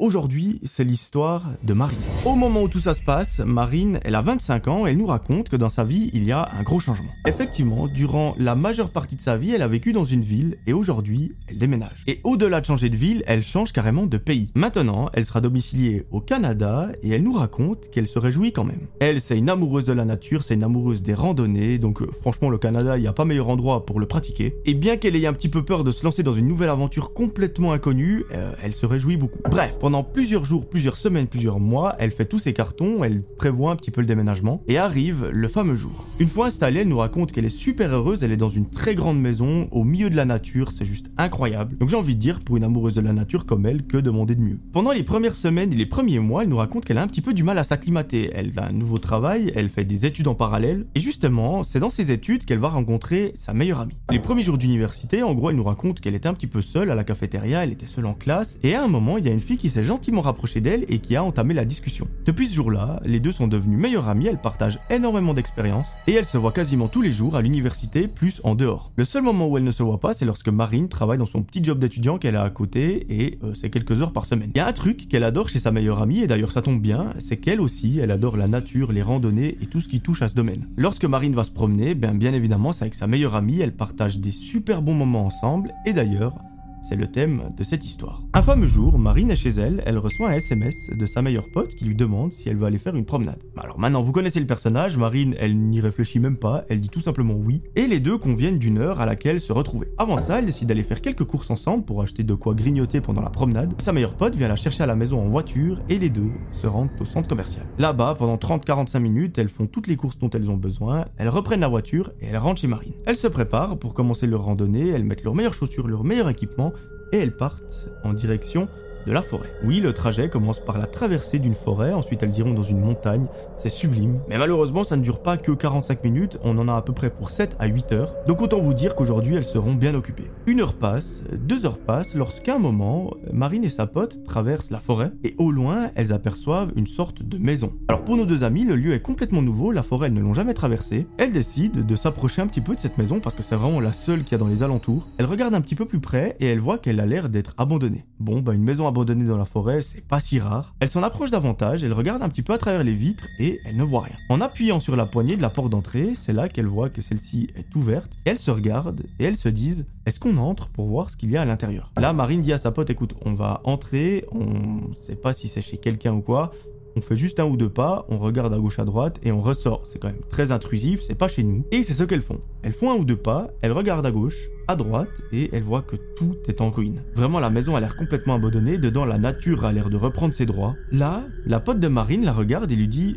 Aujourd'hui, c'est l'histoire de Marine. Au moment où tout ça se passe, Marine, elle a 25 ans et elle nous raconte que dans sa vie, il y a un gros changement. Effectivement, durant la majeure partie de sa vie, elle a vécu dans une ville et aujourd'hui, elle déménage. Et au-delà de changer de ville, elle change carrément de pays. Maintenant, elle sera domiciliée au Canada et elle nous raconte qu'elle se réjouit quand même. Elle, c'est une amoureuse de la nature, c'est une amoureuse des randonnées, donc euh, franchement, le Canada, il n'y a pas meilleur endroit pour le pratiquer. Et bien qu'elle ait un petit peu peur de se lancer dans une nouvelle aventure complètement inconnue, euh, elle se réjouit beaucoup. Bref, pendant plusieurs jours, plusieurs semaines, plusieurs mois, elle fait tous ses cartons, elle prévoit un petit peu le déménagement, et arrive le fameux jour. Une fois installée, elle nous raconte qu'elle est super heureuse, elle est dans une très grande maison, au milieu de la nature, c'est juste incroyable. Donc j'ai envie de dire, pour une amoureuse de la nature comme elle, que demander de mieux. Pendant les premières semaines et les premiers mois, elle nous raconte qu'elle a un petit peu du mal à s'acclimater. Elle a un nouveau travail, elle fait des études en parallèle, et justement, c'est dans ces études qu'elle va rencontrer sa meilleure amie. Les premiers jours d'université, en gros, elle nous raconte qu'elle était un petit peu seule à la cafétéria, elle était seule en classe, et à un moment, il y a une fille qui s'est gentiment rapproché d'elle et qui a entamé la discussion. Depuis ce jour-là, les deux sont devenus meilleures amies, elles partagent énormément d'expériences et elles se voient quasiment tous les jours à l'université plus en dehors. Le seul moment où elles ne se voient pas, c'est lorsque Marine travaille dans son petit job d'étudiant qu'elle a à côté et euh, c'est quelques heures par semaine. Il y a un truc qu'elle adore chez sa meilleure amie et d'ailleurs ça tombe bien, c'est qu'elle aussi, elle adore la nature, les randonnées et tout ce qui touche à ce domaine. Lorsque Marine va se promener, ben bien évidemment c'est avec sa meilleure amie, elle partage des super bons moments ensemble et d'ailleurs, c'est le thème de cette histoire. Un fameux jour, Marine est chez elle, elle reçoit un SMS de sa meilleure pote qui lui demande si elle veut aller faire une promenade. Alors maintenant, vous connaissez le personnage, Marine, elle n'y réfléchit même pas, elle dit tout simplement oui, et les deux conviennent d'une heure à laquelle se retrouver. Avant ça, elle décide d'aller faire quelques courses ensemble pour acheter de quoi grignoter pendant la promenade. Sa meilleure pote vient la chercher à la maison en voiture et les deux se rendent au centre commercial. Là-bas, pendant 30-45 minutes, elles font toutes les courses dont elles ont besoin, elles reprennent la voiture et elles rentrent chez Marine. Elles se préparent pour commencer leur randonnée, elles mettent leurs meilleures chaussures, leur meilleur équipement et elles partent en direction la forêt. Oui, le trajet commence par la traversée d'une forêt, ensuite elles iront dans une montagne, c'est sublime. Mais malheureusement, ça ne dure pas que 45 minutes, on en a à peu près pour 7 à 8 heures. Donc autant vous dire qu'aujourd'hui, elles seront bien occupées. Une heure passe, deux heures passent, lorsqu'à un moment, Marine et sa pote traversent la forêt, et au loin, elles aperçoivent une sorte de maison. Alors pour nos deux amis, le lieu est complètement nouveau, la forêt, elles ne l'ont jamais traversée. Elles décident de s'approcher un petit peu de cette maison parce que c'est vraiment la seule qu'il y a dans les alentours. Elles regardent un petit peu plus près et elles voient qu'elle a l'air d'être abandonnée. Bon, bah une maison abandonnée dans la forêt, c'est pas si rare. Elle s'en approche davantage, elle regarde un petit peu à travers les vitres et elle ne voit rien. En appuyant sur la poignée de la porte d'entrée, c'est là qu'elle voit que celle-ci est ouverte. Elles se regardent et elles se disent est-ce qu'on entre pour voir ce qu'il y a à l'intérieur? Là, Marine dit à sa pote écoute, on va entrer, on sait pas si c'est chez quelqu'un ou quoi, on fait juste un ou deux pas, on regarde à gauche à droite et on ressort. C'est quand même très intrusif, c'est pas chez nous. Et c'est ce qu'elles font. Elles font un ou deux pas, elles regardent à gauche, à droite et elles voient que tout est en ruine. Vraiment la maison a l'air complètement abandonnée, dedans la nature a l'air de reprendre ses droits. Là, la pote de Marine la regarde et lui dit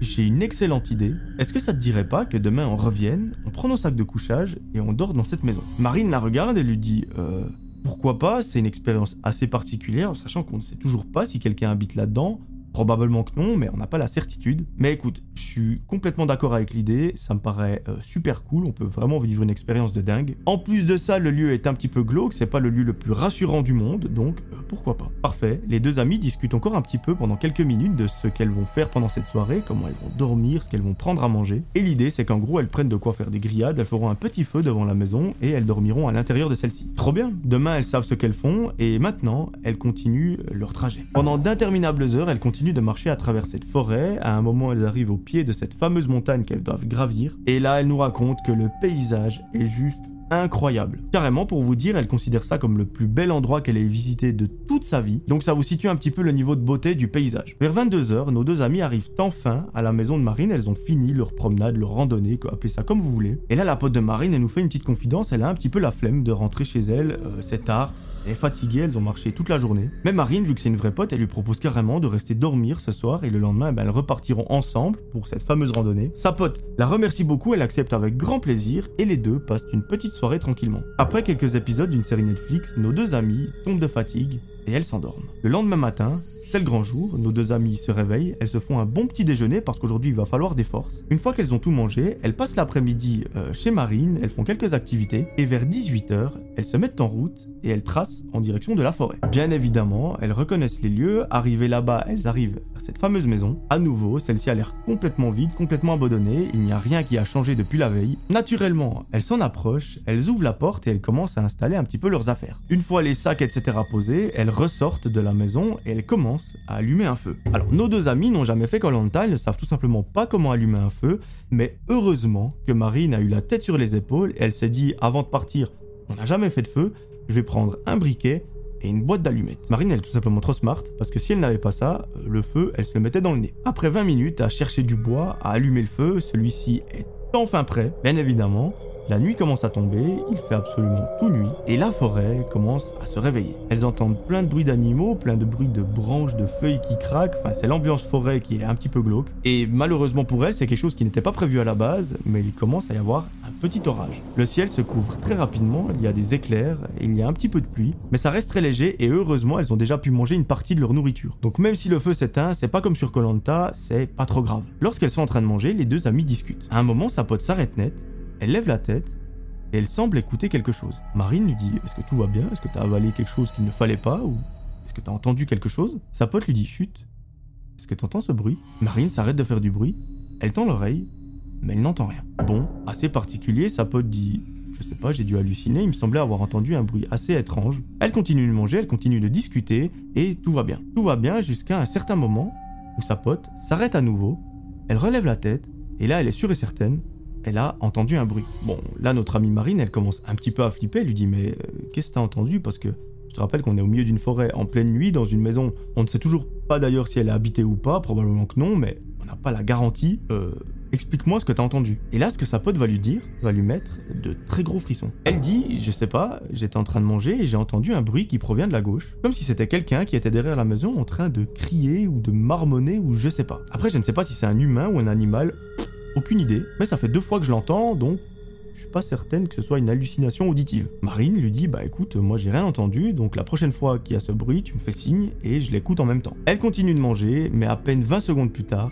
j'ai une excellente idée. Est-ce que ça te dirait pas que demain on revienne, on prend nos sacs de couchage et on dort dans cette maison? Marine la regarde et lui dit euh, pourquoi pas, c'est une expérience assez particulière, sachant qu'on ne sait toujours pas si quelqu'un habite là-dedans, Probablement que non, mais on n'a pas la certitude. Mais écoute, je suis complètement d'accord avec l'idée, ça me paraît euh, super cool, on peut vraiment vivre une expérience de dingue. En plus de ça, le lieu est un petit peu glauque, c'est pas le lieu le plus rassurant du monde, donc euh, pourquoi pas. Parfait, les deux amis discutent encore un petit peu pendant quelques minutes de ce qu'elles vont faire pendant cette soirée, comment elles vont dormir, ce qu'elles vont prendre à manger. Et l'idée, c'est qu'en gros, elles prennent de quoi faire des grillades, elles feront un petit feu devant la maison et elles dormiront à l'intérieur de celle-ci. Trop bien, demain elles savent ce qu'elles font et maintenant elles continuent leur trajet. Pendant d'interminables heures, elles continuent de marcher à travers cette forêt. À un moment, elles arrivent au pied de cette fameuse montagne qu'elles doivent gravir. Et là, elles nous racontent que le paysage est juste incroyable. Carrément, pour vous dire, elle considère ça comme le plus bel endroit qu'elle ait visité de toute sa vie. Donc ça vous situe un petit peu le niveau de beauté du paysage. Vers 22h, nos deux amis arrivent enfin à la maison de Marine. Elles ont fini leur promenade, leur randonnée, appelez ça comme vous voulez. Et là, la pote de Marine, elle nous fait une petite confidence. Elle a un petit peu la flemme de rentrer chez elle, euh, c'est. Elle est fatiguée, elles ont marché toute la journée. Mais Marine, vu que c'est une vraie pote, elle lui propose carrément de rester dormir ce soir et le lendemain, ben, elles repartiront ensemble pour cette fameuse randonnée. Sa pote la remercie beaucoup, elle accepte avec grand plaisir et les deux passent une petite soirée tranquillement. Après quelques épisodes d'une série Netflix, nos deux amis tombent de fatigue et elles s'endorment. Le lendemain matin, C'est le grand jour, nos deux amies se réveillent, elles se font un bon petit déjeuner parce qu'aujourd'hui il va falloir des forces. Une fois qu'elles ont tout mangé, elles passent l'après-midi euh, chez Marine, elles font quelques activités et vers 18h, elles se mettent en route et elles tracent en direction de la forêt. Bien évidemment, elles reconnaissent les lieux, arrivées là-bas, elles arrivent cette fameuse maison. À nouveau, celle-ci a l'air complètement vide, complètement abandonnée, il n'y a rien qui a changé depuis la veille. Naturellement, elles s'en approchent, elles ouvrent la porte et elles commencent à installer un petit peu leurs affaires. Une fois les sacs etc posés, elles ressortent de la maison et elles commencent à allumer un feu. Alors nos deux amis n'ont jamais fait Colanta, elles ne savent tout simplement pas comment allumer un feu, mais heureusement que Marine a eu la tête sur les épaules et elle s'est dit avant de partir, on n'a jamais fait de feu, je vais prendre un briquet et une boîte d'allumettes. Marine, elle est tout simplement trop smart, parce que si elle n'avait pas ça, le feu, elle se le mettait dans le nez. Après 20 minutes à chercher du bois, à allumer le feu, celui-ci est enfin prêt, bien évidemment, la nuit commence à tomber, il fait absolument tout nuit, et la forêt commence à se réveiller. Elles entendent plein de bruits d'animaux, plein de bruits de branches, de feuilles qui craquent, enfin c'est l'ambiance forêt qui est un petit peu glauque. Et malheureusement pour elles, c'est quelque chose qui n'était pas prévu à la base, mais il commence à y avoir un petit orage. Le ciel se couvre très rapidement, il y a des éclairs, il y a un petit peu de pluie, mais ça reste très léger et heureusement elles ont déjà pu manger une partie de leur nourriture. Donc même si le feu s'éteint, c'est pas comme sur Colanta, c'est pas trop grave. Lorsqu'elles sont en train de manger, les deux amis discutent. À un moment, sa pote s'arrête net elle lève la tête et elle semble écouter quelque chose. Marine lui dit Est-ce que tout va bien? Est-ce que t'as avalé quelque chose qu'il ne fallait pas Ou est-ce que t'as entendu quelque chose? Sa pote lui dit Chut, est-ce que t'entends ce bruit? Marine s'arrête de faire du bruit, elle tend l'oreille, mais elle n'entend rien. Bon, assez particulier, sa pote dit je sais pas, j'ai dû halluciner, il me semblait avoir entendu un bruit assez étrange. Elle continue de manger, elle continue de discuter, et tout va bien. Tout va bien jusqu'à un certain moment où sa pote s'arrête à nouveau, elle relève la tête, et là elle est sûre et certaine elle a entendu un bruit. Bon, là, notre amie Marine, elle commence un petit peu à flipper. Elle lui dit Mais euh, qu'est-ce que t'as entendu? Parce que je te rappelle qu'on est au milieu d'une forêt, en pleine nuit, dans une maison. On ne sait toujours pas d'ailleurs si elle est habitée ou pas, probablement que non, mais on n'a pas la garantie. Euh, explique-moi ce que t'as entendu. Et là, ce que sa pote va lui dire, va lui mettre de très gros frissons. Elle dit Je sais pas, j'étais en train de manger et j'ai entendu un bruit qui provient de la gauche. Comme si c'était quelqu'un qui était derrière la maison en train de crier ou de marmonner ou je sais pas. Après, je ne sais pas si c'est un humain ou un animal. Aucune idée, mais ça fait deux fois que je l'entends, donc je suis pas certaine que ce soit une hallucination auditive. Marine lui dit Bah écoute, moi j'ai rien entendu, donc la prochaine fois qu'il y a ce bruit, tu me fais signe et je l'écoute en même temps. Elle continue de manger, mais à peine 20 secondes plus tard,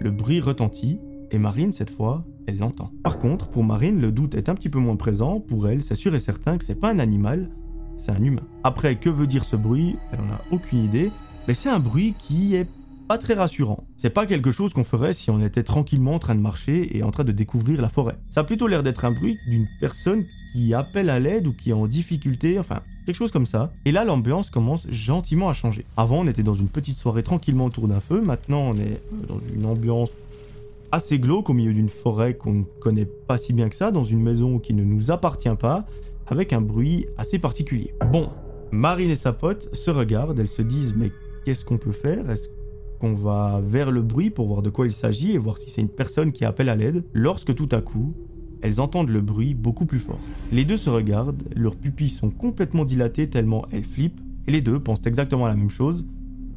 le bruit retentit et Marine, cette fois, elle l'entend. Par contre, pour Marine, le doute est un petit peu moins présent. Pour elle, c'est sûr et certain que c'est pas un animal, c'est un humain. Après, que veut dire ce bruit? Elle en a aucune idée, mais c'est un bruit qui est pas très rassurant. C'est pas quelque chose qu'on ferait si on était tranquillement en train de marcher et en train de découvrir la forêt. Ça a plutôt l'air d'être un bruit d'une personne qui appelle à l'aide ou qui est en difficulté, enfin quelque chose comme ça. Et là l'ambiance commence gentiment à changer. Avant on était dans une petite soirée tranquillement autour d'un feu, maintenant on est dans une ambiance assez glauque au milieu d'une forêt qu'on ne connaît pas si bien que ça, dans une maison qui ne nous appartient pas, avec un bruit assez particulier. Bon, Marine et sa pote se regardent, elles se disent mais qu'est-ce qu'on peut faire? Est-ce qu'on va vers le bruit pour voir de quoi il s'agit et voir si c'est une personne qui appelle à l'aide, lorsque tout à coup, elles entendent le bruit beaucoup plus fort. Les deux se regardent, leurs pupilles sont complètement dilatées tellement elles flippent, et les deux pensent exactement la même chose.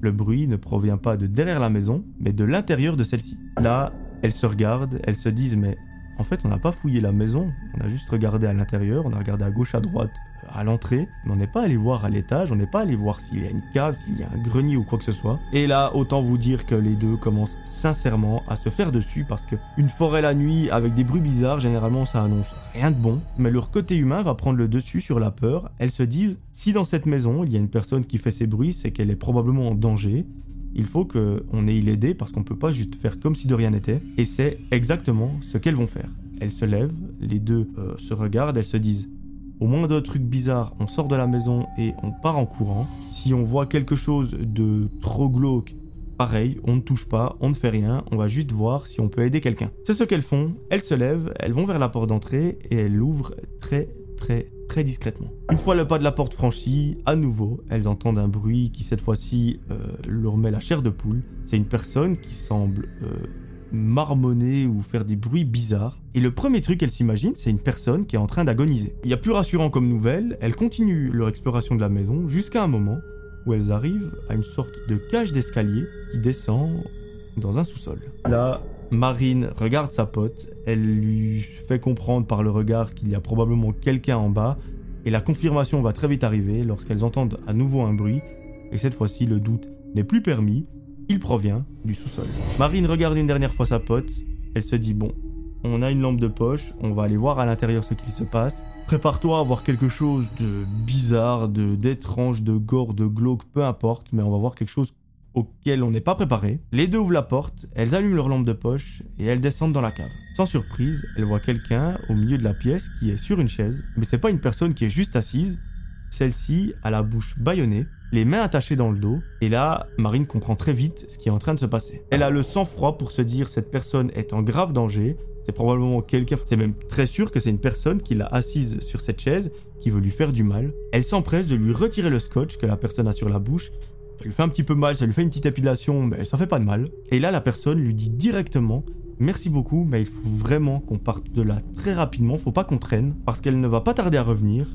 Le bruit ne provient pas de derrière la maison, mais de l'intérieur de celle-ci. Là, elles se regardent, elles se disent mais en fait on n'a pas fouillé la maison, on a juste regardé à l'intérieur, on a regardé à gauche, à droite, à l'entrée, mais on n'est pas allé voir à l'étage, on n'est pas allé voir s'il y a une cave, s'il y a un grenier ou quoi que ce soit. Et là, autant vous dire que les deux commencent sincèrement à se faire dessus parce que une forêt la nuit avec des bruits bizarres, généralement ça annonce rien de bon. Mais leur côté humain va prendre le dessus sur la peur. Elles se disent, si dans cette maison il y a une personne qui fait ces bruits, c'est qu'elle est probablement en danger. Il faut qu'on ait l'aider parce qu'on peut pas juste faire comme si de rien n'était. Et c'est exactement ce qu'elles vont faire. Elles se lèvent, les deux euh, se regardent, elles se disent au moindre truc bizarre, on sort de la maison et on part en courant. Si on voit quelque chose de trop glauque, pareil, on ne touche pas, on ne fait rien, on va juste voir si on peut aider quelqu'un. C'est ce qu'elles font, elles se lèvent, elles vont vers la porte d'entrée et elles l'ouvrent très très très discrètement. Une fois le pas de la porte franchi, à nouveau, elles entendent un bruit qui cette fois-ci euh, leur met la chair de poule. C'est une personne qui semble euh, marmonner ou faire des bruits bizarres. Et le premier truc qu'elle s'imagine, c'est une personne qui est en train d'agoniser. Il y a plus rassurant comme nouvelle, elles continuent leur exploration de la maison jusqu'à un moment où elles arrivent à une sorte de cage d'escalier qui descend dans un sous-sol. Là, Marine regarde sa pote, elle lui fait comprendre par le regard qu'il y a probablement quelqu'un en bas, et la confirmation va très vite arriver lorsqu'elles entendent à nouveau un bruit, et cette fois-ci le doute n'est plus permis, il provient du sous-sol. Marine regarde une dernière fois sa pote, elle se dit bon, on a une lampe de poche, on va aller voir à l'intérieur ce qu'il se passe. Prépare-toi à voir quelque chose de bizarre, de d'étrange, de gore, de glauque, peu importe, mais on va voir quelque chose auquel on n'est pas préparé. Les deux ouvrent la porte, elles allument leur lampe de poche et elles descendent dans la cave. Sans surprise, elles voient quelqu'un au milieu de la pièce qui est sur une chaise, mais c'est pas une personne qui est juste assise. Celle-ci a la bouche bâillonnée, les mains attachées dans le dos, et là, Marine comprend très vite ce qui est en train de se passer. Elle a le sang-froid pour se dire cette personne est en grave danger, c'est probablement quelqu'un, c'est même très sûr que c'est une personne qui l'a assise sur cette chaise, qui veut lui faire du mal. Elle s'empresse de lui retirer le scotch que la personne a sur la bouche. Ça lui fait un petit peu mal, ça lui fait une petite épilation, mais ça fait pas de mal. Et là, la personne lui dit directement Merci beaucoup, mais il faut vraiment qu'on parte de là très rapidement, faut pas qu'on traîne, parce qu'elle ne va pas tarder à revenir.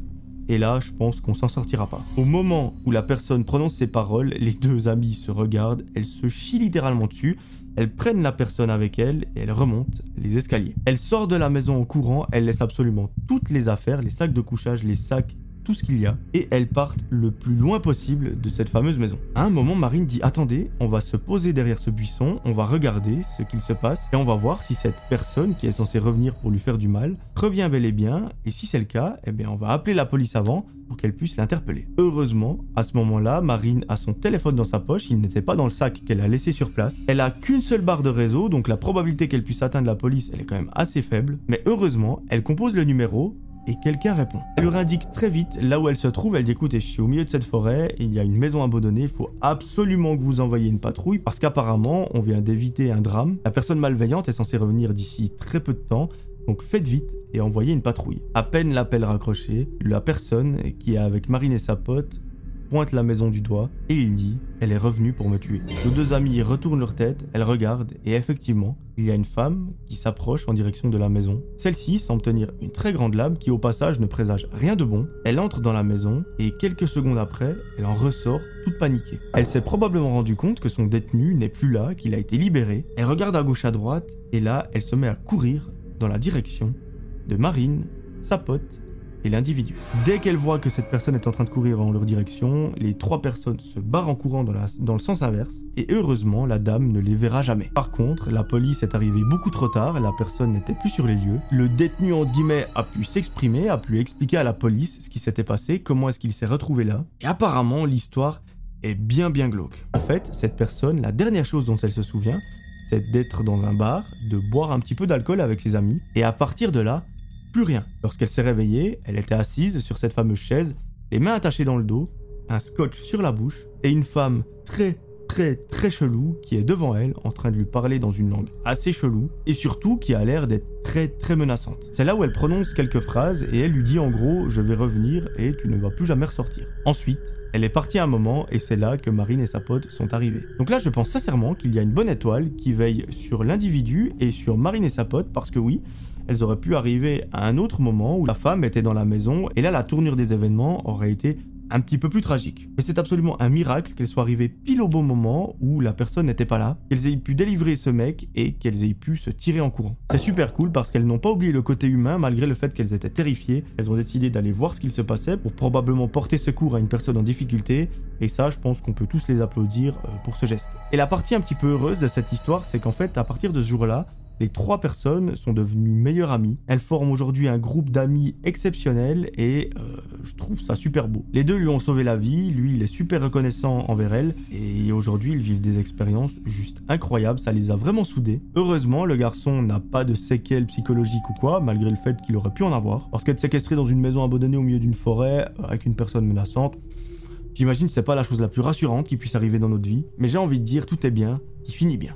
Et là, je pense qu'on s'en sortira pas. Au moment où la personne prononce ces paroles, les deux amis se regardent, elles se chient littéralement dessus, elles prennent la personne avec elles et elles remontent les escaliers. Elle sort de la maison en courant, elle laisse absolument toutes les affaires, les sacs de couchage, les sacs tout ce qu'il y a et elles partent le plus loin possible de cette fameuse maison. À un moment, Marine dit Attendez, on va se poser derrière ce buisson, on va regarder ce qu'il se passe et on va voir si cette personne qui est censée revenir pour lui faire du mal revient bel et bien. Et si c'est le cas, eh bien, on va appeler la police avant pour qu'elle puisse l'interpeller. Heureusement, à ce moment-là, Marine a son téléphone dans sa poche, il n'était pas dans le sac qu'elle a laissé sur place. Elle a qu'une seule barre de réseau, donc la probabilité qu'elle puisse atteindre la police, elle est quand même assez faible. Mais heureusement, elle compose le numéro et quelqu'un répond. Elle leur indique très vite là où elle se trouve. Elle dit écoutez, je suis au milieu de cette forêt, il y a une maison abandonnée, il faut absolument que vous envoyiez une patrouille parce qu'apparemment on vient d'éviter un drame. La personne malveillante est censée revenir d'ici très peu de temps. Donc faites vite et envoyez une patrouille. À peine l'appel raccroché, la personne qui est avec Marine et sa pote pointe la maison du doigt et il dit Elle est revenue pour me tuer. Nos deux amis retournent leur tête, elles regardent et effectivement, il y a une femme qui s'approche en direction de la maison. Celle-ci semble tenir une très grande lame qui au passage ne présage rien de bon. Elle entre dans la maison et quelques secondes après, elle en ressort toute paniquée. Elle s'est probablement rendu compte que son détenu n'est plus là, qu'il a été libéré. Elle regarde à gauche à droite et là, elle se met à courir dans la direction de Marine, sa pote et l'individu. Dès qu'elle voit que cette personne est en train de courir en leur direction, les trois personnes se barrent en courant dans, le sens inverse, et heureusement, la dame ne les verra jamais. Par contre, la police est arrivée beaucoup trop tard, la personne n'était plus sur les lieux, le détenu entre guillemets a pu s'exprimer, a pu expliquer à la police ce qui s'était passé, comment est-ce qu'il s'est retrouvé là, et apparemment l'histoire est bien bien glauque. En fait, cette personne, la dernière chose dont elle se souvient, c'est d'être dans un bar, de boire un petit peu d'alcool avec ses amis, et à partir de là, plus rien. Lorsqu'elle s'est réveillée, elle était assise sur cette fameuse chaise, les mains attachées dans le dos, un scotch sur la bouche, et une femme très très très chelou qui est devant elle en train de lui parler dans une langue assez chelou et surtout qui a l'air d'être très très menaçante. C'est là où elle prononce quelques phrases et elle lui dit en gros je vais revenir et tu ne vas plus jamais ressortir. Ensuite, elle est partie un moment et c'est là que Marine et sa pote sont arrivés. Donc là je pense sincèrement qu'il y a une bonne étoile qui veille sur l'individu et sur Marine et sa pote parce que oui, elles auraient pu arriver à un autre moment où la femme était dans la maison et là la tournure des événements aurait été un petit peu plus tragique. Mais c'est absolument un miracle qu'elle soit arrivée pile au bon moment où la personne n'était pas là, qu'elles aient pu délivrer ce mec et qu'elles aient pu se tirer en courant. C'est super cool parce qu'elles n'ont pas oublié le côté humain malgré le fait qu'elles étaient terrifiées. Elles ont décidé d'aller voir ce qu'il se passait pour probablement porter secours à une personne en difficulté et ça je pense qu'on peut tous les applaudir euh, pour ce geste. Et la partie un petit peu heureuse de cette histoire c'est qu'en fait à partir de ce jour-là, les trois personnes sont devenues meilleures amies. Elles forment aujourd'hui un groupe d'amis exceptionnel et euh, je trouve ça super beau. Les deux lui ont sauvé la vie, lui il est super reconnaissant envers elle et aujourd'hui ils vivent des expériences juste incroyables, ça les a vraiment soudés. Heureusement, le garçon n'a pas de séquelles psychologiques ou quoi, malgré le fait qu'il aurait pu en avoir. Parce qu'être séquestré dans une maison abandonnée au milieu d'une forêt euh, avec une personne menaçante, j'imagine c'est pas la chose la plus rassurante qui puisse arriver dans notre vie, mais j'ai envie de dire tout est bien, qui finit bien.